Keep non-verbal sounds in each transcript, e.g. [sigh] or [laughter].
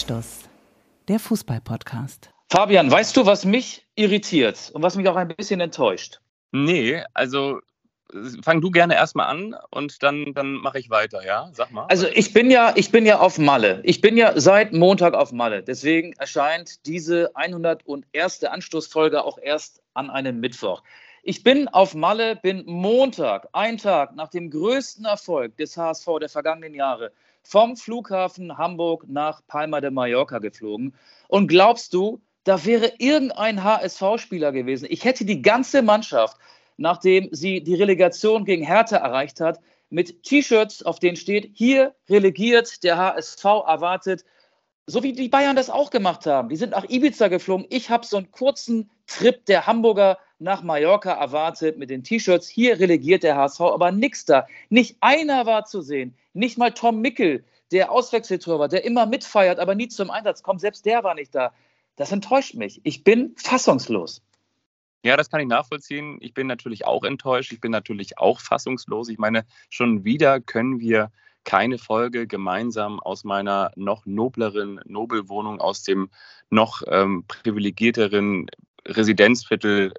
Anstoß, der Fußball-Podcast. Fabian, weißt du, was mich irritiert und was mich auch ein bisschen enttäuscht? Nee, also fang du gerne erstmal an und dann, dann mache ich weiter, ja? Sag mal. Also ich bin ja, ich bin ja auf Malle. Ich bin ja seit Montag auf Malle. Deswegen erscheint diese 101. Anstoßfolge auch erst an einem Mittwoch. Ich bin auf Malle, bin Montag, ein Tag nach dem größten Erfolg des HSV der vergangenen Jahre, vom Flughafen Hamburg nach Palma de Mallorca geflogen. Und glaubst du, da wäre irgendein HSV-Spieler gewesen? Ich hätte die ganze Mannschaft, nachdem sie die Relegation gegen Hertha erreicht hat, mit T-Shirts, auf denen steht, hier relegiert, der HSV erwartet. So wie die Bayern das auch gemacht haben. Die sind nach Ibiza geflogen. Ich habe so einen kurzen Trip der Hamburger nach Mallorca erwartet mit den T-Shirts. Hier relegiert der HSV, aber nichts da. Nicht einer war zu sehen. Nicht mal Tom Mickel, der Auswechseltorwart, der immer mitfeiert, aber nie zum Einsatz kommt. Selbst der war nicht da. Das enttäuscht mich. Ich bin fassungslos. Ja, das kann ich nachvollziehen. Ich bin natürlich auch enttäuscht. Ich bin natürlich auch fassungslos. Ich meine, schon wieder können wir keine Folge gemeinsam aus meiner noch nobleren Nobelwohnung, aus dem noch ähm, privilegierteren Residenzviertel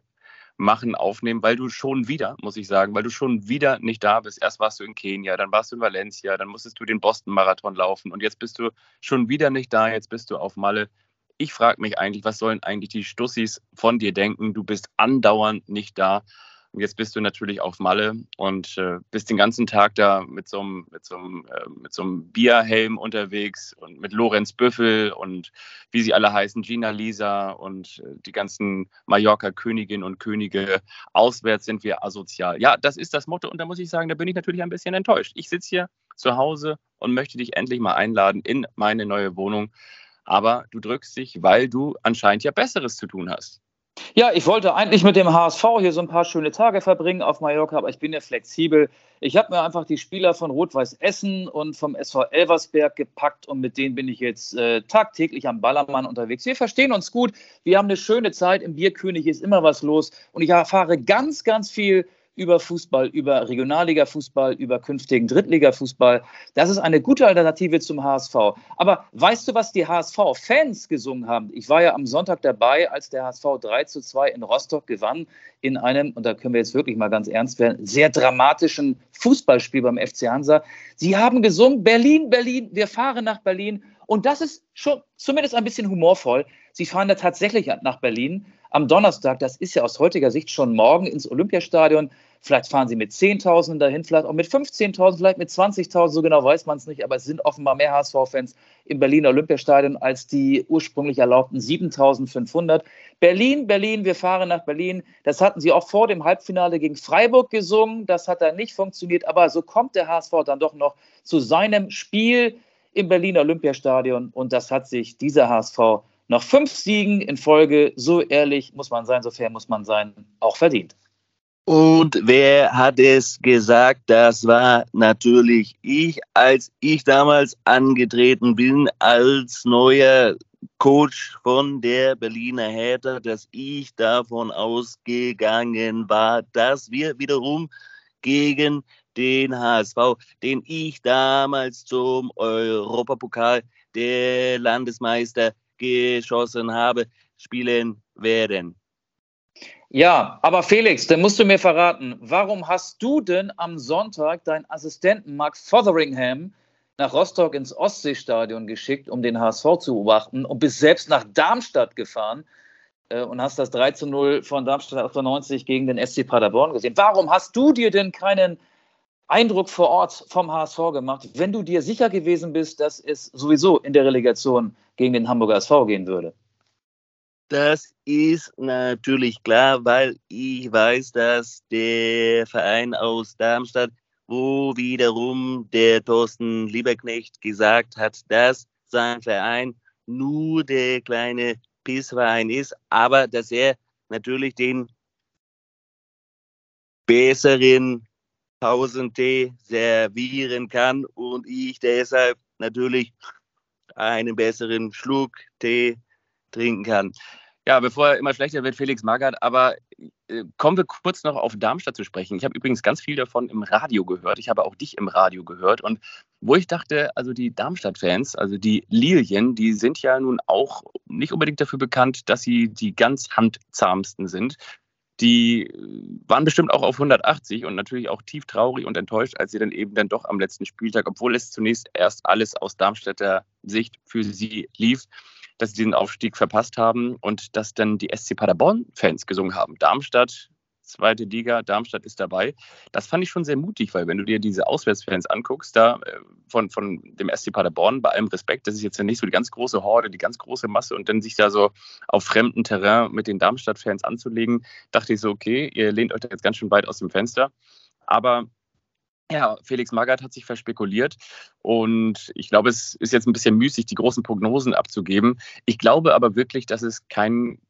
machen, aufnehmen, weil du schon wieder, muss ich sagen, weil du schon wieder nicht da bist. Erst warst du in Kenia, dann warst du in Valencia, dann musstest du den Boston-Marathon laufen und jetzt bist du schon wieder nicht da, jetzt bist du auf Malle. Ich frage mich eigentlich, was sollen eigentlich die Stussis von dir denken? Du bist andauernd nicht da. Und jetzt bist du natürlich auf Malle und äh, bist den ganzen Tag da mit so einem, äh, so Bierhelm unterwegs und mit Lorenz Büffel und wie sie alle heißen, Gina Lisa und äh, die ganzen Mallorca-Königinnen und Könige. Auswärts sind wir asozial. Ja, das ist das Motto und da muss ich sagen, da bin ich natürlich ein bisschen enttäuscht. Ich sitze hier zu Hause und möchte dich endlich mal einladen in meine neue Wohnung. Aber du drückst dich, weil du anscheinend ja Besseres zu tun hast. Ja, ich wollte eigentlich mit dem HSV hier so ein paar schöne Tage verbringen auf Mallorca, aber ich bin ja flexibel. Ich habe mir einfach die Spieler von Rot-Weiß Essen und vom SV Elversberg gepackt und mit denen bin ich jetzt äh, tagtäglich am Ballermann unterwegs. Wir verstehen uns gut, wir haben eine schöne Zeit, im Bierkönig ist immer was los und ich erfahre ganz, ganz viel über Fußball, über Regionalliga-Fußball, über künftigen Drittliga-Fußball. Das ist eine gute Alternative zum HSV. Aber weißt du, was die HSV-Fans gesungen haben? Ich war ja am Sonntag dabei, als der HSV 3 zu 2 in Rostock gewann, in einem, und da können wir jetzt wirklich mal ganz ernst werden, sehr dramatischen Fußballspiel beim FC Hansa. Sie haben gesungen, Berlin, Berlin, wir fahren nach Berlin. Und das ist schon zumindest ein bisschen humorvoll. Sie fahren da tatsächlich nach Berlin am Donnerstag. Das ist ja aus heutiger Sicht schon morgen ins Olympiastadion. Vielleicht fahren sie mit 10.000 dahin, vielleicht auch mit 15.000, vielleicht mit 20.000, so genau weiß man es nicht. Aber es sind offenbar mehr HSV-Fans im Berliner Olympiastadion als die ursprünglich erlaubten 7.500. Berlin, Berlin, wir fahren nach Berlin. Das hatten sie auch vor dem Halbfinale gegen Freiburg gesungen. Das hat dann nicht funktioniert. Aber so kommt der HSV dann doch noch zu seinem Spiel im Berliner Olympiastadion. Und das hat sich dieser HSV nach fünf Siegen in Folge, so ehrlich muss man sein, so fair muss man sein, auch verdient. Und wer hat es gesagt? Das war natürlich ich, als ich damals angetreten bin als neuer Coach von der Berliner Hertha, dass ich davon ausgegangen war, dass wir wiederum gegen den HSV, den ich damals zum Europapokal der Landesmeister geschossen habe, spielen werden. Ja, aber Felix, dann musst du mir verraten, warum hast du denn am Sonntag deinen Assistenten Mark Fotheringham nach Rostock ins Ostseestadion geschickt, um den HSV zu beobachten und bist selbst nach Darmstadt gefahren äh, und hast das 3 zu 0 von Darmstadt 98 gegen den SC Paderborn gesehen. Warum hast du dir denn keinen Eindruck vor Ort vom HSV gemacht, wenn du dir sicher gewesen bist, dass es sowieso in der Relegation gegen den Hamburger SV gehen würde? Das ist natürlich klar, weil ich weiß, dass der Verein aus Darmstadt, wo wiederum der Thorsten Lieberknecht gesagt hat, dass sein Verein nur der kleine Pissverein ist, aber dass er natürlich den besseren 1000 Tee servieren kann und ich deshalb natürlich einen besseren Schluck Tee trinken kann. Ja, bevor er immer schlechter wird, Felix Magath, aber äh, kommen wir kurz noch auf Darmstadt zu sprechen. Ich habe übrigens ganz viel davon im Radio gehört. Ich habe auch dich im Radio gehört. Und wo ich dachte, also die Darmstadt-Fans, also die Lilien, die sind ja nun auch nicht unbedingt dafür bekannt, dass sie die ganz handzahmsten sind. Die waren bestimmt auch auf 180 und natürlich auch tief traurig und enttäuscht, als sie dann eben dann doch am letzten Spieltag, obwohl es zunächst erst alles aus Darmstädter Sicht für sie lief, dass sie den Aufstieg verpasst haben und dass dann die SC Paderborn-Fans gesungen haben. Darmstadt, zweite Liga, Darmstadt ist dabei. Das fand ich schon sehr mutig, weil wenn du dir diese Auswärtsfans anguckst, da äh, von, von dem SC Paderborn, bei allem Respekt, das ist jetzt ja nicht so die ganz große Horde, die ganz große Masse und dann sich da so auf fremdem Terrain mit den Darmstadt-Fans anzulegen, dachte ich so, okay, ihr lehnt euch da jetzt ganz schön weit aus dem Fenster. Aber ja, Felix Magath hat sich verspekuliert und ich glaube, es ist jetzt ein bisschen müßig, die großen Prognosen abzugeben. Ich glaube aber wirklich, dass es keinen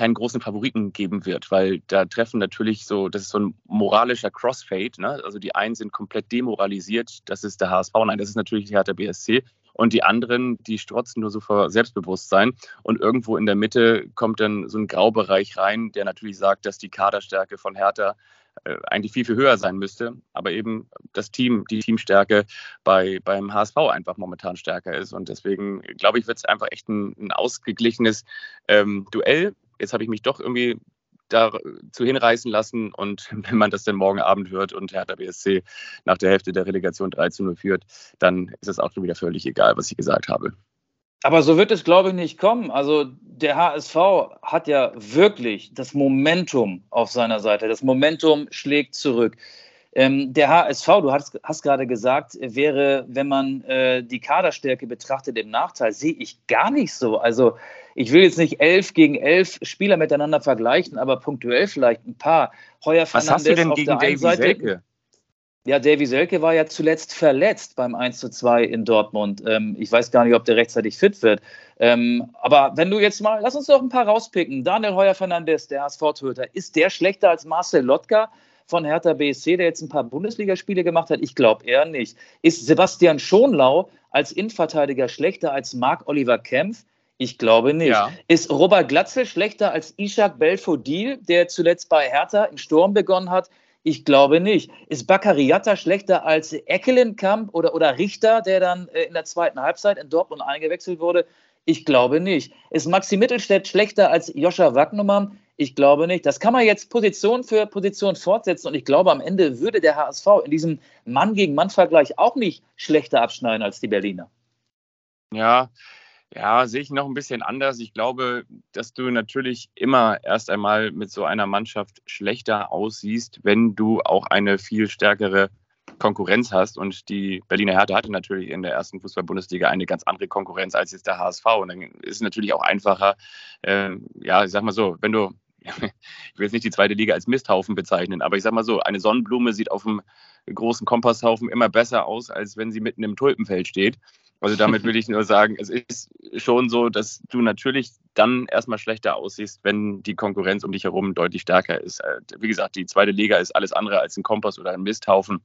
keinen großen Favoriten geben wird, weil da treffen natürlich so, das ist so ein moralischer Crossfade. Ne? Also die einen sind komplett demoralisiert, das ist der HSV, nein, das ist natürlich die Hertha BSC. Und die anderen, die strotzen nur so vor Selbstbewusstsein. Und irgendwo in der Mitte kommt dann so ein Graubereich rein, der natürlich sagt, dass die Kaderstärke von Hertha äh, eigentlich viel, viel höher sein müsste, aber eben das Team, die Teamstärke bei, beim HSV einfach momentan stärker ist. Und deswegen glaube ich, wird es einfach echt ein, ein ausgeglichenes ähm, Duell. Jetzt habe ich mich doch irgendwie dazu hinreißen lassen. Und [laughs] wenn man das dann morgen Abend hört und Hertha BSC nach der Hälfte der Relegation 3 zu 0 führt, dann ist es auch schon wieder völlig egal, was ich gesagt habe. Aber so wird es, glaube ich, nicht kommen. Also der HSV hat ja wirklich das Momentum auf seiner Seite. Das Momentum schlägt zurück. Ähm, der HSV, du hast, hast, gerade gesagt, wäre, wenn man äh, die Kaderstärke betrachtet, im Nachteil. Sehe ich gar nicht so. Also ich will jetzt nicht elf gegen elf Spieler miteinander vergleichen, aber punktuell vielleicht ein paar. Heuer Was Fernandes hast du denn gegen Davy Selke? Ja, Davy Selke war ja zuletzt verletzt beim 1 zu 2 in Dortmund. Ähm, ich weiß gar nicht, ob der rechtzeitig fit wird. Ähm, aber wenn du jetzt mal, lass uns doch ein paar rauspicken. Daniel Heuer Fernandes, der HSV-Töter, ist der schlechter als Marcel Lotka von Hertha BSC, der jetzt ein paar Bundesligaspiele gemacht hat? Ich glaube eher nicht. Ist Sebastian Schonlau als Innenverteidiger schlechter als Marc-Oliver Kempf? Ich glaube nicht. Ja. Ist Robert Glatzel schlechter als Ishak Belfodil, der zuletzt bei Hertha im Sturm begonnen hat? Ich glaube nicht. Ist Bakariata schlechter als Eckelenkamp oder, oder Richter, der dann äh, in der zweiten Halbzeit in Dortmund eingewechselt wurde? Ich glaube nicht. Ist Maxi Mittelstädt schlechter als Joscha Wagnumann? Ich glaube nicht. Das kann man jetzt Position für Position fortsetzen und ich glaube, am Ende würde der HSV in diesem Mann gegen Mann-Vergleich auch nicht schlechter abschneiden als die Berliner. Ja, ja, sehe ich noch ein bisschen anders. Ich glaube, dass du natürlich immer erst einmal mit so einer Mannschaft schlechter aussiehst, wenn du auch eine viel stärkere Konkurrenz hast. Und die Berliner Hertha hatte natürlich in der ersten Fußball-Bundesliga eine ganz andere Konkurrenz als jetzt der HSV. Und dann ist es natürlich auch einfacher, äh, ja, ich sag mal so, wenn du, [laughs] ich will jetzt nicht die zweite Liga als Misthaufen bezeichnen, aber ich sag mal so, eine Sonnenblume sieht auf dem großen Kompasshaufen immer besser aus, als wenn sie mitten im Tulpenfeld steht. Also damit will ich nur sagen, es ist schon so, dass du natürlich dann erstmal schlechter aussiehst, wenn die Konkurrenz um dich herum deutlich stärker ist. Äh, wie gesagt, die zweite Liga ist alles andere als ein Kompass oder ein Misthaufen.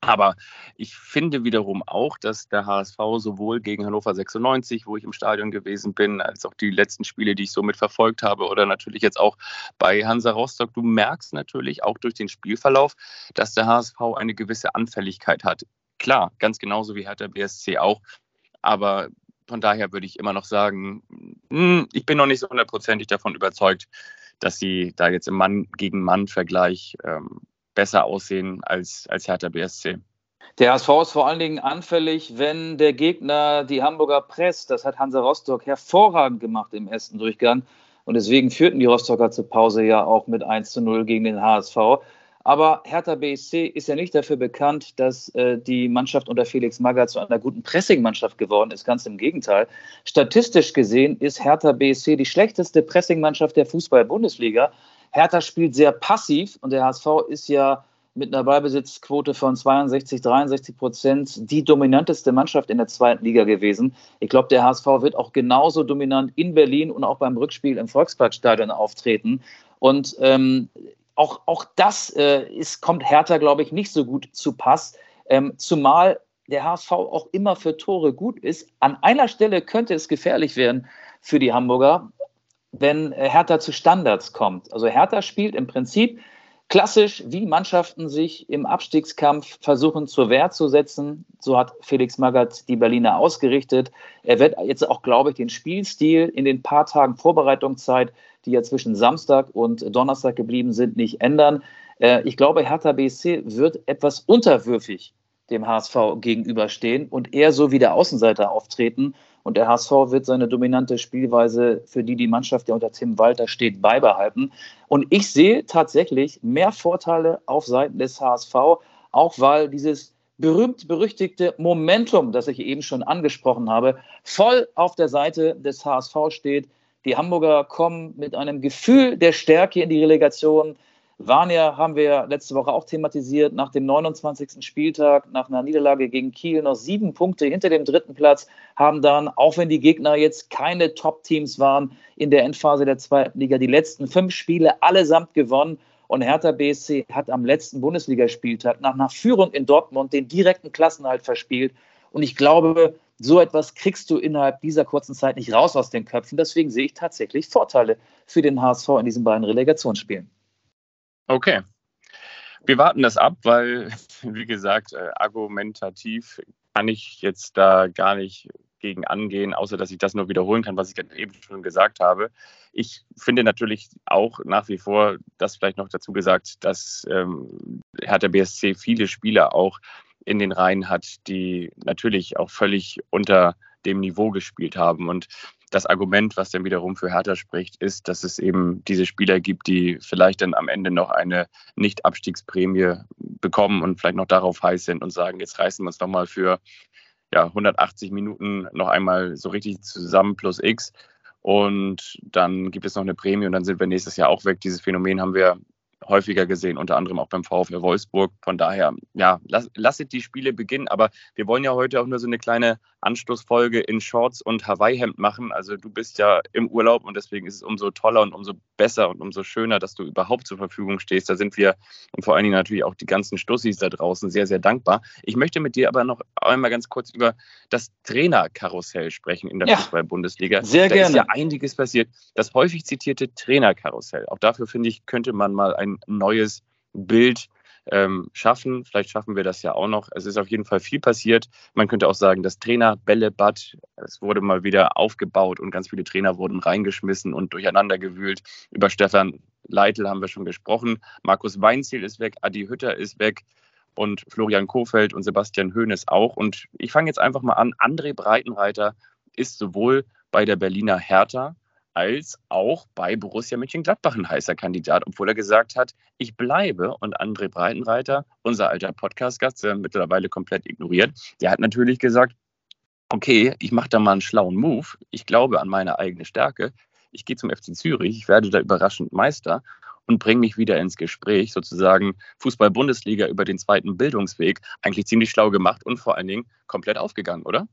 Aber ich finde wiederum auch, dass der HSV sowohl gegen Hannover 96, wo ich im Stadion gewesen bin, als auch die letzten Spiele, die ich so mitverfolgt habe, oder natürlich jetzt auch bei Hansa Rostock, du merkst natürlich auch durch den Spielverlauf, dass der HSV eine gewisse Anfälligkeit hat klar, ganz genauso wie der BSC auch. Aber von daher würde ich immer noch sagen, hm, ich bin noch nicht so hundertprozentig davon überzeugt, dass sie da jetzt im Mann gegen Mann-Vergleich ähm, besser aussehen als, als Hertha BSC. Der HSV ist vor allen Dingen anfällig, wenn der Gegner die Hamburger presst. Das hat Hansa Rostock hervorragend gemacht im ersten Durchgang. Und deswegen führten die Rostocker zur Pause ja auch mit 1 zu 0 gegen den HSV. Aber Hertha BSC ist ja nicht dafür bekannt, dass äh, die Mannschaft unter Felix Magath zu einer guten Pressingmannschaft geworden ist. Ganz im Gegenteil. Statistisch gesehen ist Hertha BSC die schlechteste Pressingmannschaft der Fußball-Bundesliga. Hertha spielt sehr passiv und der HSV ist ja mit einer Ballbesitzquote von 62, 63 Prozent die dominanteste Mannschaft in der zweiten Liga gewesen. Ich glaube, der HSV wird auch genauso dominant in Berlin und auch beim Rückspiel im Volksparkstadion auftreten. Und ähm, auch, auch das äh, ist, kommt Hertha, glaube ich, nicht so gut zu Pass. Ähm, zumal der HSV auch immer für Tore gut ist. An einer Stelle könnte es gefährlich werden für die Hamburger. wenn Hertha zu Standards kommt. Also Hertha spielt im Prinzip klassisch, wie Mannschaften sich im Abstiegskampf versuchen zur Wehr zu setzen. So hat Felix Magath die Berliner ausgerichtet. Er wird jetzt auch, glaube ich, den Spielstil in den paar Tagen Vorbereitungszeit, die ja zwischen Samstag und Donnerstag geblieben sind, nicht ändern. Äh, ich glaube, Hertha BSC wird etwas unterwürfig dem HSV gegenüberstehen und eher so wie der Außenseiter auftreten. Und der HSV wird seine dominante Spielweise, für die die Mannschaft, die unter Tim Walter steht, beibehalten. Und ich sehe tatsächlich mehr Vorteile auf Seiten des HSV, auch weil dieses berühmt-berüchtigte Momentum, das ich eben schon angesprochen habe, voll auf der Seite des HSV steht. Die Hamburger kommen mit einem Gefühl der Stärke in die Relegation. Vania haben wir letzte Woche auch thematisiert. Nach dem 29. Spieltag, nach einer Niederlage gegen Kiel, noch sieben Punkte hinter dem dritten Platz, haben dann, auch wenn die Gegner jetzt keine Top-Teams waren, in der Endphase der zweiten Liga die letzten fünf Spiele allesamt gewonnen. Und Hertha BSC hat am letzten Bundesligaspieltag nach einer Führung in Dortmund den direkten Klassenhalt verspielt. Und ich glaube, so etwas kriegst du innerhalb dieser kurzen Zeit nicht raus aus den Köpfen. Deswegen sehe ich tatsächlich Vorteile für den HSV in diesen beiden Relegationsspielen. Okay. Wir warten das ab, weil, [laughs] wie gesagt, äh, argumentativ kann ich jetzt da gar nicht gegen angehen, außer dass ich das nur wiederholen kann, was ich eben schon gesagt habe. Ich finde natürlich auch nach wie vor, das vielleicht noch dazu gesagt, dass ähm, Hertha BSC viele Spieler auch in den Reihen hat, die natürlich auch völlig unter dem Niveau gespielt haben. Und das Argument, was dann wiederum für Hertha spricht, ist, dass es eben diese Spieler gibt, die vielleicht dann am Ende noch eine Nicht-Abstiegsprämie bekommen und vielleicht noch darauf heiß sind und sagen, jetzt reißen wir uns nochmal für ja, 180 Minuten noch einmal so richtig zusammen plus X. Und dann gibt es noch eine Prämie und dann sind wir nächstes Jahr auch weg. Dieses Phänomen haben wir häufiger gesehen, unter anderem auch beim VfL Wolfsburg. Von daher, ja, lass, lasset die Spiele beginnen. Aber wir wollen ja heute auch nur so eine kleine Anstoßfolge in Shorts und Hawaii-Hemd machen. Also du bist ja im Urlaub und deswegen ist es umso toller und umso besser und umso schöner, dass du überhaupt zur Verfügung stehst. Da sind wir und vor allen Dingen natürlich auch die ganzen Stussis da draußen sehr, sehr dankbar. Ich möchte mit dir aber noch einmal ganz kurz über das Trainerkarussell sprechen in der ja, Fußball-Bundesliga. Sehr da gerne. ist ja einiges passiert. Das häufig zitierte Trainerkarussell. Auch dafür, finde ich, könnte man mal ein neues Bild ähm, schaffen. Vielleicht schaffen wir das ja auch noch. Es ist auf jeden Fall viel passiert. Man könnte auch sagen, das Trainerbällebad, es wurde mal wieder aufgebaut und ganz viele Trainer wurden reingeschmissen und durcheinander gewühlt. Über Stefan Leitl haben wir schon gesprochen. Markus Weinziel ist weg, Adi Hütter ist weg und Florian Kofeld und Sebastian Hoeneß auch. Und ich fange jetzt einfach mal an. André Breitenreiter ist sowohl bei der Berliner Hertha als auch bei Borussia Mönchengladbach ein heißer Kandidat, obwohl er gesagt hat, ich bleibe. Und André Breitenreiter, unser alter Podcast-Gast, der mittlerweile komplett ignoriert, der hat natürlich gesagt, okay, ich mache da mal einen schlauen Move. Ich glaube an meine eigene Stärke. Ich gehe zum FC Zürich, ich werde da überraschend Meister und bringe mich wieder ins Gespräch, sozusagen Fußball-Bundesliga über den zweiten Bildungsweg. Eigentlich ziemlich schlau gemacht und vor allen Dingen komplett aufgegangen, oder?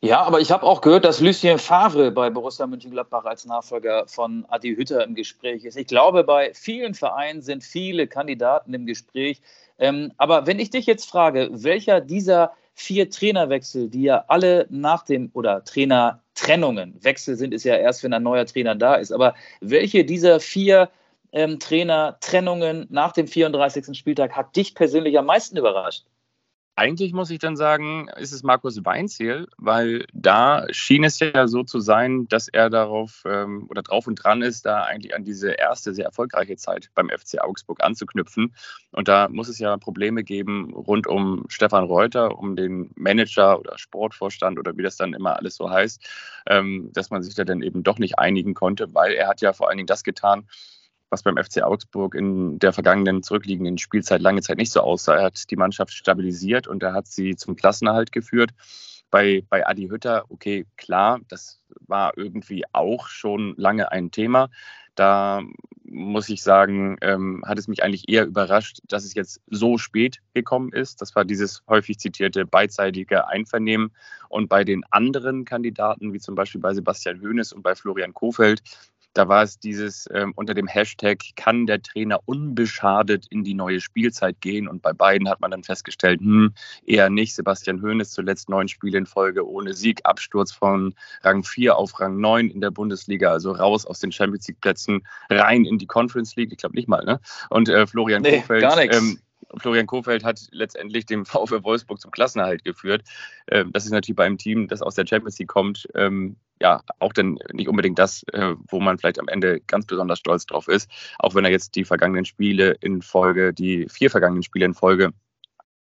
Ja, aber ich habe auch gehört, dass Lucien Favre bei Borussia Mönchengladbach als Nachfolger von Adi Hütter im Gespräch ist. Ich glaube, bei vielen Vereinen sind viele Kandidaten im Gespräch. Ähm, aber wenn ich dich jetzt frage, welcher dieser vier Trainerwechsel, die ja alle nach dem oder Trainertrennungen, Wechsel sind es ja erst, wenn ein neuer Trainer da ist, aber welche dieser vier ähm, Trainertrennungen nach dem 34. Spieltag hat dich persönlich am meisten überrascht? Eigentlich muss ich dann sagen, ist es Markus Weinziel, weil da schien es ja so zu sein, dass er darauf ähm, oder drauf und dran ist, da eigentlich an diese erste sehr erfolgreiche Zeit beim FC Augsburg anzuknüpfen. Und da muss es ja Probleme geben rund um Stefan Reuter, um den Manager oder Sportvorstand oder wie das dann immer alles so heißt, ähm, dass man sich da dann eben doch nicht einigen konnte, weil er hat ja vor allen Dingen das getan, was beim FC Augsburg in der vergangenen zurückliegenden Spielzeit lange Zeit nicht so aussah. Er hat die Mannschaft stabilisiert und er hat sie zum Klassenerhalt geführt. Bei, bei Adi Hütter, okay, klar, das war irgendwie auch schon lange ein Thema. Da muss ich sagen, ähm, hat es mich eigentlich eher überrascht, dass es jetzt so spät gekommen ist. Das war dieses häufig zitierte beidseitige Einvernehmen. Und bei den anderen Kandidaten, wie zum Beispiel bei Sebastian Hoeneß und bei Florian Kofeld, Da war es dieses ähm, unter dem Hashtag, kann der Trainer unbeschadet in die neue Spielzeit gehen? Und bei beiden hat man dann festgestellt, hm, eher nicht. Sebastian Hoeneß zuletzt neun Spiele in Folge ohne Sieg, Absturz von Rang 4 auf Rang 9 in der Bundesliga, also raus aus den Champions League Plätzen, rein in die Conference League. Ich glaube nicht mal, ne? Und äh, Florian nee, Kofeld. Gar nichts. Ähm, Florian Kofeld hat letztendlich dem [laughs] VfL Wolfsburg zum Klassenerhalt geführt. Ähm, das ist natürlich bei einem Team, das aus der Champions League kommt, ähm, ja, auch dann nicht unbedingt das, äh, wo man vielleicht am Ende ganz besonders stolz drauf ist. Auch wenn er jetzt die vergangenen Spiele in Folge, die vier vergangenen Spiele in Folge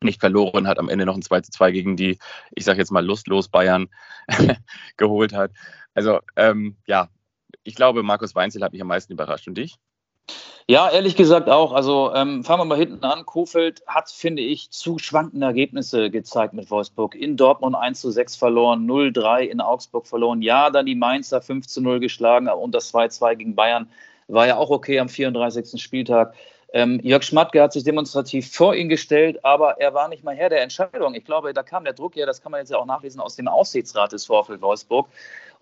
nicht verloren hat, am Ende noch ein 2 zu 2 gegen die, ich sage jetzt mal, lustlos Bayern [laughs] geholt hat. Also ähm, ja, ich glaube, Markus Weinzel hat mich am meisten überrascht. Und dich? Ja, ehrlich gesagt auch. Also ähm, fangen wir mal hinten an. Kofeld hat, finde ich, zu schwankende Ergebnisse gezeigt mit Wolfsburg. In Dortmund 1 zu 6 verloren, 0-3 in Augsburg verloren. Ja, dann die Mainzer 5 zu 0 geschlagen und das 2-2 gegen Bayern war ja auch okay am 34. Spieltag. Ähm, Jörg Schmatke hat sich demonstrativ vor ihn gestellt, aber er war nicht mal Herr der Entscheidung. Ich glaube, da kam der Druck ja, das kann man jetzt ja auch nachlesen, aus dem Aufsichtsrat des VfL Wolfsburg.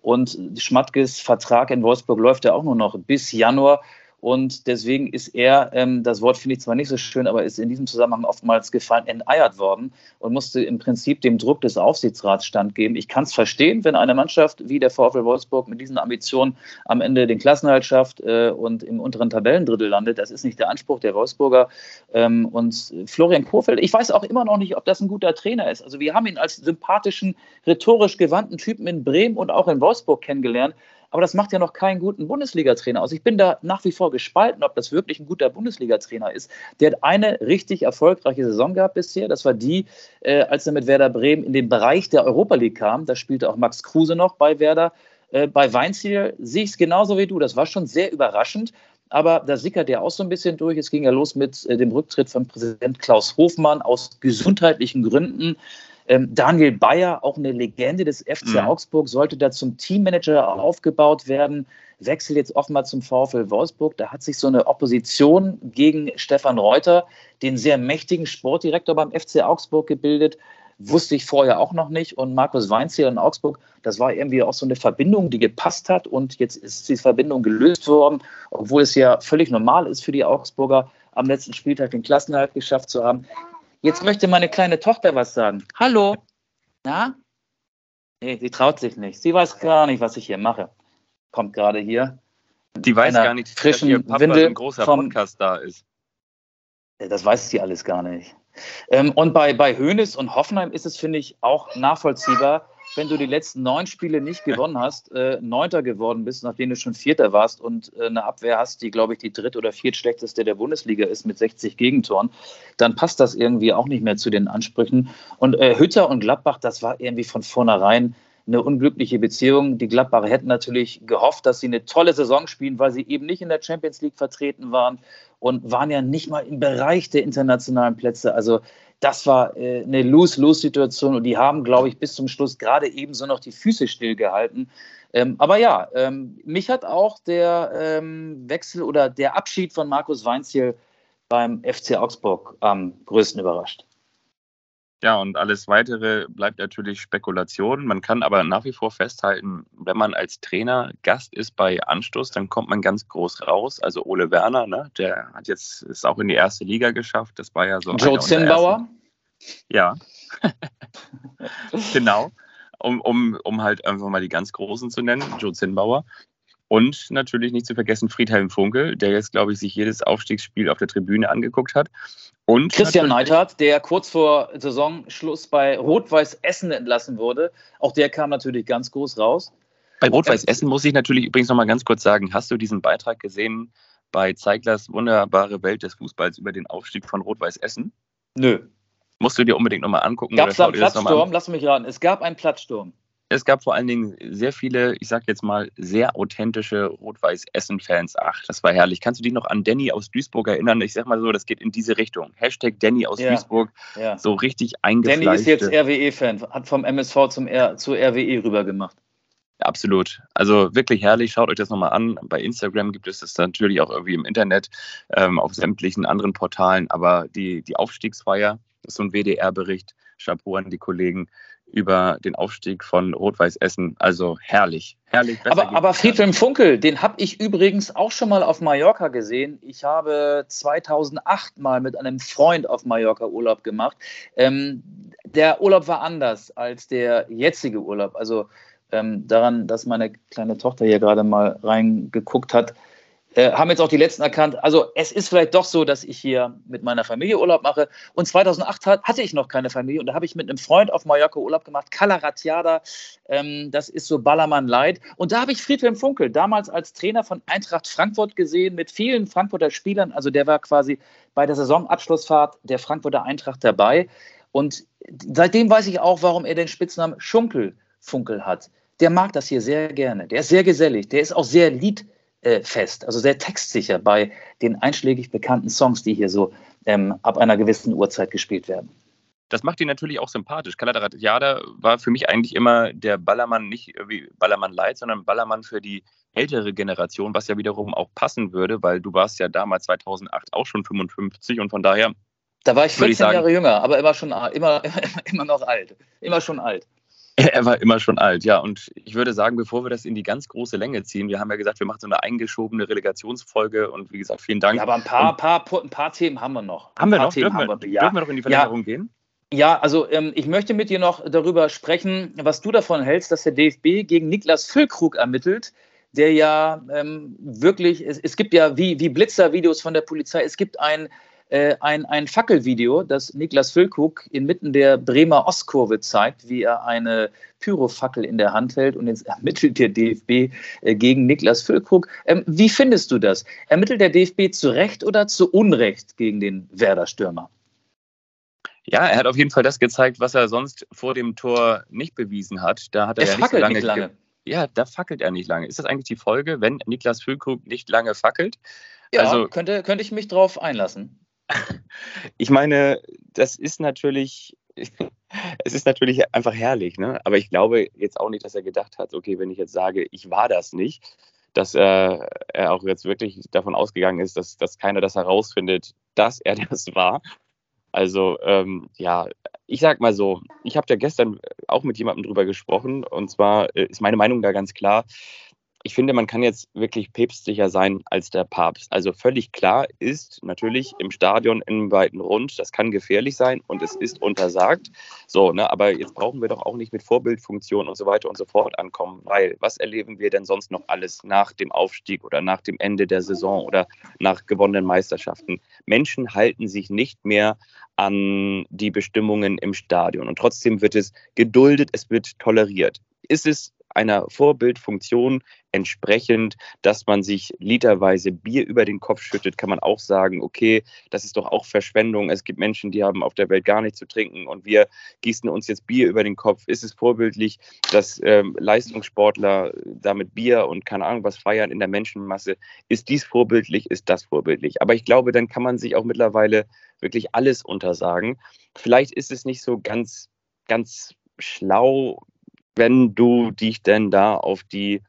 Und Schmatkes Vertrag in Wolfsburg läuft ja auch nur noch bis Januar. Und deswegen ist er, ähm, das Wort finde ich zwar nicht so schön, aber ist in diesem Zusammenhang oftmals gefallen, enteiert worden und musste im Prinzip dem Druck des Aufsichtsrats standgeben. Ich kann es verstehen, wenn eine Mannschaft wie der VfL Wolfsburg mit diesen Ambitionen am Ende den Klassenhalt schafft äh, und im unteren Tabellendrittel landet. Das ist nicht der Anspruch der Wolfsburger. Ähm, und Florian Kohfeldt, ich weiß auch immer noch nicht, ob das ein guter Trainer ist. Also wir haben ihn als sympathischen, rhetorisch gewandten Typen in Bremen und auch in Wolfsburg kennengelernt. Aber das macht ja noch keinen guten Bundesliga-Trainer aus. Ich bin da nach wie vor gespalten, ob das wirklich ein guter Bundesliga-Trainer ist. Der hat eine richtig erfolgreiche Saison gehabt bisher. Das war die, äh, als er mit Werder Bremen in den Bereich der Europa League kam. Da spielte auch Max Kruse noch bei Werder. Äh, bei Weinziel sehe ich es genauso wie du. Das war schon sehr überraschend. Aber da sickert ja auch so ein bisschen durch. Es ging ja los mit äh, dem Rücktritt von Präsident Klaus Hofmann aus gesundheitlichen Gründen. Ähm, Daniel Bayer, auch eine Legende des FC mhm. Augsburg, sollte da zum Teammanager aufgebaut werden. Wechsel jetzt oftmals zum VfL Wolfsburg. Da hat sich so eine Opposition gegen Stefan Reuter, den sehr mächtigen Sportdirektor beim FC Augsburg, gebildet. Wusste ich vorher auch noch nicht. Und Markus Weinzierl in Augsburg, das war irgendwie auch so eine Verbindung, die gepasst hat. Und jetzt ist die Verbindung gelöst worden, obwohl es ja völlig normal ist für die Augsburger, am letzten Spieltag den Klassenhalt geschafft zu haben. Jetzt möchte meine kleine Tochter was sagen. Hallo? Na? Nee, sie traut sich nicht. Sie weiß gar nicht, was ich hier mache. Kommt gerade hier. Die weiß gar nicht, frischen dass ihr Papa Windel ein großer vom, Podcast da ist. Das weiß sie alles gar nicht. Ähm, und bei, bei Hoeneß und Hoffenheim ist es, finde ich, auch nachvollziehbar, wenn du die letzten neun Spiele nicht gewonnen hast, äh, Neunter geworden bist, nachdem du schon Vierter warst und äh, eine Abwehr hast, die, glaube ich, die dritt- oder viertschlechteste der Bundesliga ist mit 60 Gegentoren, dann passt das irgendwie auch nicht mehr zu den Ansprüchen. Und äh, Hütter und Gladbach, das war irgendwie von vornherein eine unglückliche Beziehung. Die Gladbacher hätten natürlich gehofft, dass sie eine tolle Saison spielen, weil sie eben nicht in der Champions League vertreten waren und waren ja nicht mal im Bereich der internationalen Plätze. Also das war äh, eine Lose-Lose-Situation und die haben, glaube ich, bis zum Schluss gerade ebenso noch die Füße stillgehalten. Ähm, aber ja, ähm, mich hat auch der ähm, Wechsel oder der Abschied von Markus Weinziel beim FC Augsburg am größten überrascht. Ja, und alles weitere bleibt natürlich Spekulation. Man kann aber nach wie vor festhalten, wenn man als Trainer Gast ist bei Anstoß, dann kommt man ganz groß raus. Also Ole Werner, ne, der hat jetzt ist auch in die erste Liga geschafft. Das war ja so. Joe Zinnbauer? Ja. [laughs] genau. Um, um, um halt einfach mal die ganz Großen zu nennen, Joe Zinnbauer. Und natürlich nicht zu vergessen Friedhelm Funkel, der jetzt, glaube ich, sich jedes Aufstiegsspiel auf der Tribüne angeguckt hat. Und Christian Neidhardt, der kurz vor Saisonschluss bei Rot-Weiß Essen entlassen wurde. Auch der kam natürlich ganz groß raus. Bei Rot-Weiß Essen muss ich natürlich übrigens noch mal ganz kurz sagen, hast du diesen Beitrag gesehen bei Zeiglers wunderbare Welt des Fußballs über den Aufstieg von Rot-Weiß Essen? Nö. Musst du dir unbedingt nochmal angucken. Gab es da einen Platzsturm? Lass mich raten. Es gab einen Platzsturm es gab vor allen Dingen sehr viele, ich sag jetzt mal, sehr authentische Rot-Weiß-Essen-Fans. Ach, das war herrlich. Kannst du dich noch an Danny aus Duisburg erinnern? Ich sag mal so, das geht in diese Richtung. Hashtag Danny aus ja, Duisburg. Ja. So richtig eingefleischt. Danny ist jetzt RWE-Fan, hat vom MSV zum R zu RWE rübergemacht. Absolut. Also wirklich herrlich. Schaut euch das nochmal an. Bei Instagram gibt es das natürlich auch irgendwie im Internet, ähm, auf sämtlichen anderen Portalen. Aber die, die Aufstiegsfeier, das ist so ein WDR-Bericht. Chapeau an die Kollegen über den Aufstieg von Rot-Weiß Essen. Also herrlich, herrlich. aber aber Friedhelm Funkel, den habe ich übrigens auch schon mal auf Mallorca gesehen. Ich habe 2008 mal mit einem Freund auf Mallorca Urlaub gemacht. Ähm, der Urlaub war anders als der jetzige Urlaub. Also ähm, daran, dass meine kleine Tochter hier gerade mal reingeguckt hat, äh, haben jetzt auch die letzten erkannt. Also es ist vielleicht doch so, dass ich hier mit meiner Familie Urlaub mache. Und 2008 hat, hatte ich noch keine Familie und da habe ich mit einem Freund auf Mallorca Urlaub gemacht, Calaratiada. Ähm, das ist so Ballermann Light. Und da habe ich Friedhelm Funkel damals als Trainer von Eintracht Frankfurt gesehen mit vielen Frankfurter Spielern. Also der war quasi bei der Saisonabschlussfahrt der Frankfurter Eintracht dabei. Und seitdem weiß ich auch, warum er den Spitznamen Schunkel Funkel hat. Der mag das hier sehr gerne. Der ist sehr gesellig. Der ist auch sehr lied äh, fest, also sehr textsicher bei den einschlägig bekannten Songs, die hier so ähm, ab einer gewissen Uhrzeit gespielt werden. Das macht ihn natürlich auch sympathisch. Kaladerat Jada war für mich eigentlich immer der Ballermann, nicht wie Ballermann Light, sondern Ballermann für die ältere Generation, was ja wiederum auch passen würde, weil du warst ja damals 2008 auch schon 55 und von daher. Da war ich 14 ich sagen, Jahre jünger, aber immer schon immer, immer, immer noch alt. Immer schon alt. [laughs] Er war immer schon alt, ja. Und ich würde sagen, bevor wir das in die ganz große Länge ziehen, wir haben ja gesagt, wir machen so eine eingeschobene Relegationsfolge und wie gesagt, vielen Dank. Ja, aber ein paar, paar, ein paar Themen haben wir noch. Haben wir noch? Dürfen wir, wir, ja. dürfen wir noch in die Verlängerung ja. gehen? Ja, also ähm, ich möchte mit dir noch darüber sprechen, was du davon hältst, dass der DFB gegen Niklas Füllkrug ermittelt, der ja ähm, wirklich, es, es, gibt ja wie, wie Blitzer-Videos von der Polizei, es gibt ein äh, ein, ein Fackelvideo, das Niklas Füllkrug inmitten der Bremer Ostkurve zeigt, wie er eine Pyrofackel in der Hand hält und jetzt [laughs] ermittelt der DFB äh, gegen Niklas Füllkrug. Ähm, wie findest du das? Ermittelt der DFB zu Recht oder zu Unrecht gegen den Werder-Stürmer? Ja, er hat auf jeden Fall das gezeigt, was er sonst vor dem Tor nicht bewiesen hat. Da hat er, er ja nicht so lange. Nicht lange. Ja, da fackelt er nicht lange. Ist das eigentlich die Folge, wenn Niklas Füllkrug nicht lange fackelt? Ja, also, könnte, könnte ich mich drauf einlassen. Ich meine, das ist natürlich, [laughs] es ist natürlich einfach herrlich, ne? aber ich glaube jetzt auch nicht, dass er gedacht hat, okay, wenn ich jetzt sage, ich war das nicht, dass äh, er auch jetzt wirklich davon ausgegangen ist, dass, dass keiner das herausfindet, dass er [laughs] das war. Also ähm, ja, ich sag mal so, ich habe da gestern auch mit jemandem drüber gesprochen und zwar äh, ist meine Meinung da ganz klar, ich finde, man kann jetzt wirklich päpstlicher sein als der Papst. Also völlig klar ist natürlich im Stadion im weiten Rund, das kann gefährlich sein und es ist untersagt. So, ne, aber jetzt brauchen wir doch auch nicht mit Vorbildfunktion und so weiter und so fort ankommen, weil was erleben wir denn sonst noch alles nach dem Aufstieg oder nach dem Ende der Saison oder nach gewonnenen Meisterschaften? Menschen halten sich nicht mehr an die Bestimmungen im Stadion und trotzdem wird es geduldet, es wird toleriert. Ist es einer Vorbildfunktion entsprechend, dass man sich literweise Bier über den Kopf schüttet, kann man auch sagen, okay, das ist doch auch Verschwendung. Es gibt Menschen, die haben auf der Welt gar nichts zu trinken und wir gießen uns jetzt Bier über den Kopf. Ist es vorbildlich, dass ähm, Leistungssportler damit Bier und keine Ahnung was feiern in der Menschenmasse? Ist dies vorbildlich? Ist das vorbildlich? Aber ich glaube, dann kann man sich auch mittlerweile wirklich alles untersagen. Vielleicht ist es nicht so ganz, ganz schlau, wenn du dich denn da auf die,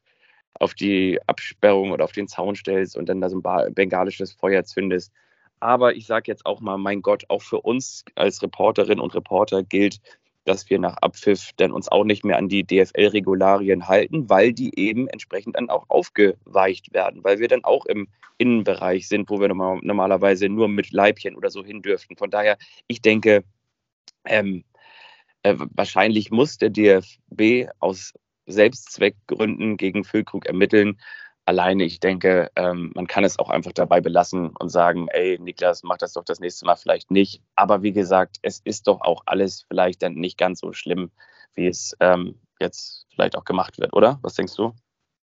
auf die Absperrung oder auf den Zaun stellst und dann da so ein bengalisches Feuer zündest. Aber ich sage jetzt auch mal, mein Gott, auch für uns als Reporterinnen und Reporter gilt, dass wir nach Abpfiff dann uns auch nicht mehr an die DFL-Regularien halten, weil die eben entsprechend dann auch aufgeweicht werden, weil wir dann auch im Innenbereich sind, wo wir normalerweise nur mit Leibchen oder so hin dürften. Von daher, ich denke, ähm, äh, wahrscheinlich muss der DFB aus Selbstzweckgründen gegen Füllkrug ermitteln. Alleine, ich denke, ähm, man kann es auch einfach dabei belassen und sagen, ey, Niklas, mach das doch das nächste Mal vielleicht nicht. Aber wie gesagt, es ist doch auch alles vielleicht dann nicht ganz so schlimm, wie es ähm, jetzt vielleicht auch gemacht wird, oder? Was denkst du?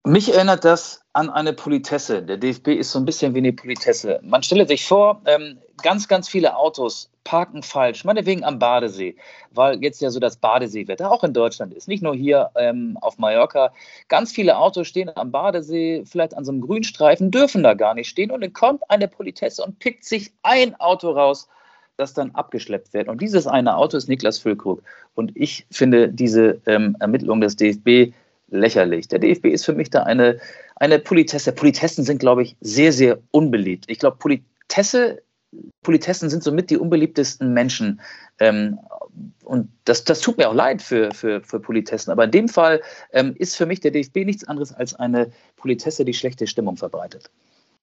Mich erinnert das an eine Politesse. Der DFB ist so ein bisschen wie eine Politesse. Man stelle sich vor, ähm, ganz, ganz viele Autos parken falsch, meinetwegen am Badesee, weil jetzt ja so das Badeseewetter auch in Deutschland ist, nicht nur hier ähm, auf Mallorca. Ganz viele Autos stehen am Badesee, vielleicht an so einem Grünstreifen, dürfen da gar nicht stehen und dann kommt eine Politesse und pickt sich ein Auto raus, das dann abgeschleppt wird. Und dieses eine Auto ist Niklas Füllkrug. Und ich finde diese ähm, Ermittlung des DFB lächerlich. Der DFB ist für mich da eine, eine Politesse. Politessen sind, glaube ich, sehr, sehr unbeliebt. Ich glaube, Politesse, Politessen sind somit die unbeliebtesten Menschen ähm, und das, das tut mir auch leid für, für, für Politessen, aber in dem Fall ähm, ist für mich der DFB nichts anderes als eine Politesse, die schlechte Stimmung verbreitet.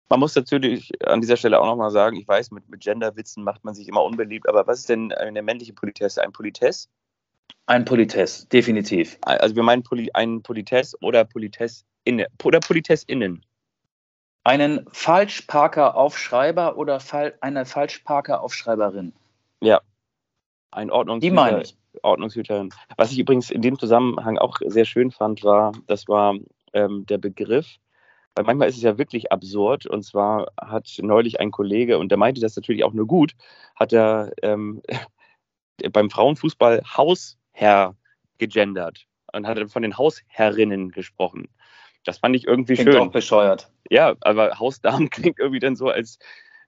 Man muss natürlich an dieser Stelle auch nochmal sagen, ich weiß, mit, mit Genderwitzen macht man sich immer unbeliebt, aber was ist denn eine männliche Politesse? Ein Politesse? Ein Politesse, definitiv. Also wir meinen Poli einen Politesse oder Politesse-Innen. Oder Politesse-Innen. Einen Falschparker-Aufschreiber oder eine Falschparker-Aufschreiberin. Ja. Ein Ordnungshüter. Die meine ich. Ordnungshüterin. Was ich übrigens in dem Zusammenhang auch sehr schön fand, war, das war ähm, der Begriff, weil manchmal ist es ja wirklich absurd. Und zwar hat neulich ein Kollege, und der meinte das natürlich auch nur gut, hat er ähm, [laughs] beim Frauenfußball Hausherr gegendert und hat von den Hausherrinnen gesprochen. Das fand ich irgendwie klingt schön. auch bescheuert. Ja, aber Hausdamen [laughs] klingt irgendwie dann so, als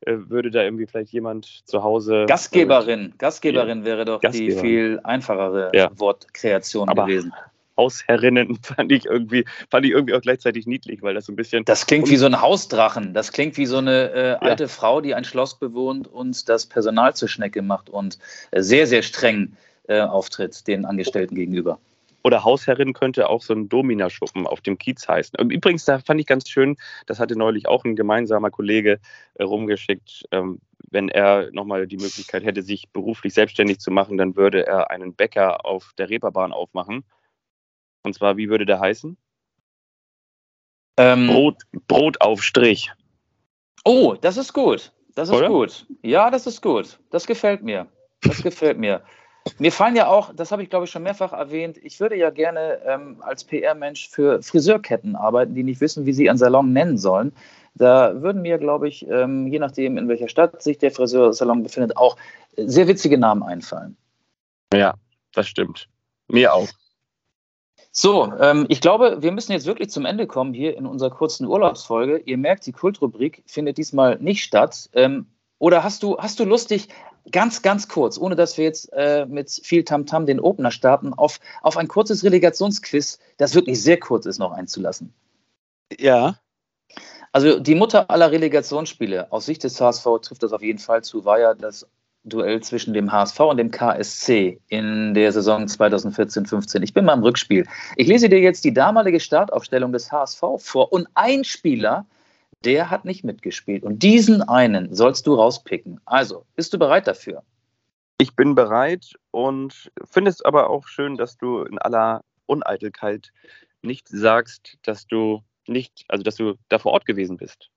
äh, würde da irgendwie vielleicht jemand zu Hause. Gastgeberin, Gastgeberin ja. wäre doch Gastgeberin. die viel einfachere Ja. Wortkreation Aber gewesen. Hausherrinnen [laughs] fand ich irgendwie, fand ich irgendwie auch gleichzeitig niedlich, weil das so ein bisschen. Das klingt wie so ein Hausdrachen. Das klingt wie so eine äh, alte Frau, die ein Schloss bewohnt und das Personal zur Schnecke macht und äh, sehr, sehr streng äh, auftritt den Angestellten gegenüber. Oder Hausherrin könnte auch so ein Dominaschuppen auf dem Kiez heißen. Und übrigens, da fand ich ganz schön, das hatte neulich auch ein gemeinsamer Kollege äh, rumgeschickt, ähm, wenn er nochmal die Möglichkeit hätte, sich beruflich selbstständig zu machen, dann würde er einen Bäcker auf der Reeperbahn aufmachen. Und zwar, wie würde der heißen? Ähm, Brot, Brot auf Strich. Oh, das ist gut. Das ist Oder? gut. Ja, das ist gut. Das gefällt mir. Das gefällt mir. Mir fallen ja auch, das habe ich glaube ich schon mehrfach erwähnt, ich würde ja gerne ähm, als PR-Mensch für Friseurketten arbeiten, die nicht wissen, wie sie ihren Salon nennen sollen. Da würden mir, glaube ich, ähm, je nachdem, in welcher Stadt sich der Friseursalon befindet, auch sehr witzige Namen einfallen. Ja, das stimmt. Mir auch. So, ähm, ich glaube, wir müssen jetzt wirklich zum Ende kommen hier in unserer kurzen Urlaubsfolge. Ihr merkt, die Kultrubrik findet diesmal nicht statt. Ähm, oder hast du, hast du lustig, ganz, ganz kurz, ohne dass wir jetzt äh, mit viel Tamtam den Opener starten, auf, auf ein kurzes Relegationsquiz, das wirklich sehr kurz ist, noch einzulassen? Ja. Also die Mutter aller Relegationsspiele aus Sicht des HSV trifft das auf jeden Fall zu, war ja das Duell zwischen dem HSV und dem KSC in der Saison 2014-15. Ich bin mal im Rückspiel. Ich lese dir jetzt die damalige Startaufstellung des HSV vor und ein Spieler, der hat nicht mitgespielt. Und diesen einen sollst du rauspicken. Also, bist du bereit dafür? Ich bin bereit und finde es aber auch schön, dass du in aller Uneitelkeit nicht sagst, dass du nicht, also dass du da vor Ort gewesen bist.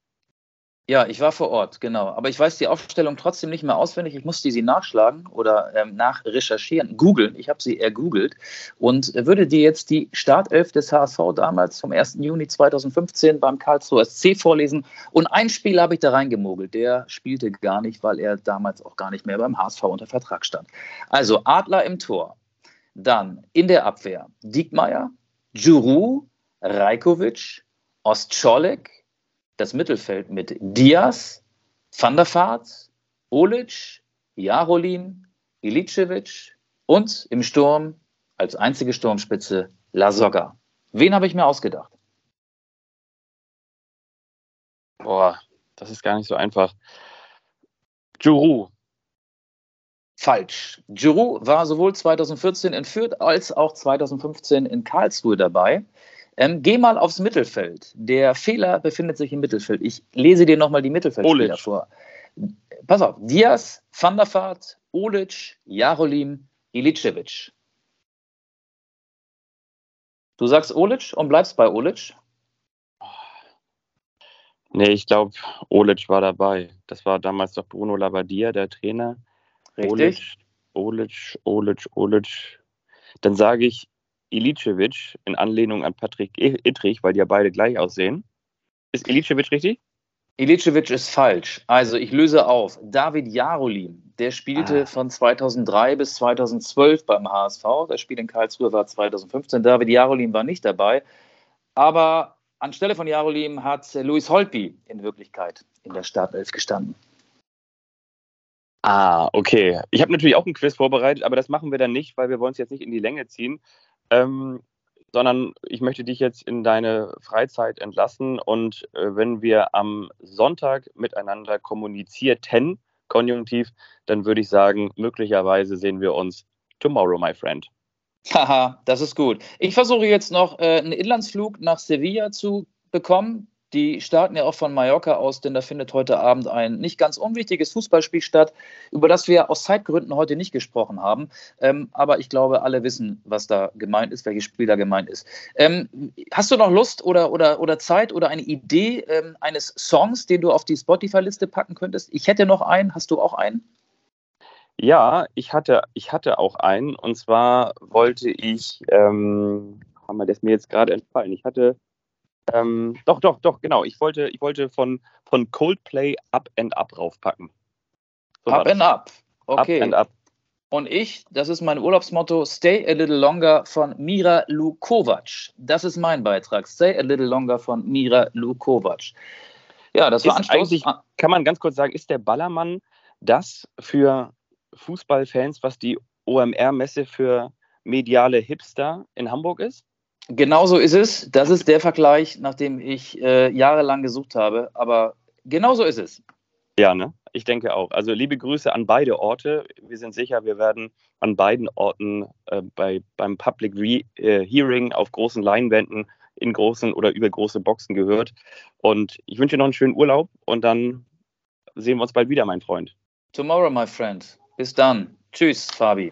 Ja, ich war vor Ort, genau. Aber ich weiß die Aufstellung trotzdem nicht mehr auswendig. Ich musste sie nachschlagen oder ähm, nachrecherchieren, googeln. Ich habe sie ergoogelt und würde dir jetzt die Startelf des HSV damals vom 1. Juni 2015 beim Karlsruher SC vorlesen. Und ein Spieler habe ich da reingemogelt. Der spielte gar nicht, weil er damals auch gar nicht mehr beim HSV unter Vertrag stand. Also Adler im Tor. Dann in der Abwehr Diekmeyer, Juru, Rajkovic, Ostscholek, das Mittelfeld mit Diaz, Van der Vaart, Olic, Jarolim, Ilicevic und im Sturm als einzige Sturmspitze Lasogga. Wen habe ich mir ausgedacht? Boah, das ist gar nicht so einfach. Juru. Falsch. Giroud war sowohl 2014 in Fürth als auch 2015 in Karlsruhe dabei. Ähm, geh mal aufs Mittelfeld. Der Fehler befindet sich im Mittelfeld. Ich lese dir nochmal die Mittelfeldspieler Olic. vor. Pass auf. Diaz, Van der Vaart, Olic, Jarolim, Ilicevic. Du sagst Olic und bleibst bei Olic? Nee, ich glaube, Olic war dabei. Das war damals doch Bruno Labbadia, der Trainer. Richtig. Olic, Olic, Olic, Olic. Dann sage ich Ilicevic in Anlehnung an Patrick Ittrich, weil die ja beide gleich aussehen. Ist Ilicevic richtig? Ilicevic ist falsch. Also ich löse auf. David Jarolim, der spielte Ah. von 2003 bis 2012 beim HSV. Das Spiel in Karlsruhe war 2015. David Jarolim war nicht dabei. Aber anstelle von Jarolim hat Luis Holpi in Wirklichkeit in der Startelf gestanden. Ah, okay. Ich habe natürlich auch ein Quiz vorbereitet, aber das machen wir dann nicht, weil wir wollen es jetzt nicht in die Länge ziehen, ähm, sondern ich möchte dich jetzt in deine Freizeit entlassen und äh, wenn wir am Sonntag miteinander kommunizierten, konjunktiv, dann würde ich sagen, möglicherweise sehen wir uns tomorrow, my friend. Haha, das ist gut. Ich versuche jetzt noch äh, einen Inlandsflug nach Sevilla zu bekommen. Die starten ja auch von Mallorca aus, denn da findet heute Abend ein nicht ganz unwichtiges Fußballspiel statt, über das wir aus Zeitgründen heute nicht gesprochen haben. Ähm, aber ich glaube, alle wissen, was da gemeint ist, welches Spiel da gemeint ist. Ähm, hast du noch Lust oder, oder, oder Zeit oder eine Idee ähm, eines Songs, den du auf die Spotify-Liste packen könntest? Ich hätte noch einen. Hast du auch einen? Ja, ich hatte, ich hatte auch einen. Und zwar wollte ich, ähm, haben wir das mir jetzt gerade entfallen. Ich hatte ähm, doch, doch, doch, genau. Ich wollte, ich wollte von, von Coldplay Up and Up raufpacken. So up and Up. Okay. Up and Up. Und ich, das ist mein Urlaubsmotto, Stay a Little Longer von Mira Lukovac. Das ist mein Beitrag. Stay a Little Longer von Mira Lukovac. Ja, das war Anstoß. Kann man ganz kurz sagen, ist der Ballermann das für Fußballfans, was die OMR-Messe für mediale Hipster in Hamburg ist? Genauso ist es. Das ist der Vergleich, nach dem ich äh, jahrelang gesucht habe. Aber genauso ist es. Ja, ne? Ich denke auch. Also liebe Grüße an beide Orte. Wir sind sicher, wir werden an beiden Orten äh, bei, beim Public Re äh, Hearing auf großen Leinwänden in großen oder über große Boxen gehört. Und ich wünsche dir noch einen schönen Urlaub und dann sehen wir uns bald wieder, mein Freund. Tomorrow, my friend. Bis dann. Tschüss, Fabi.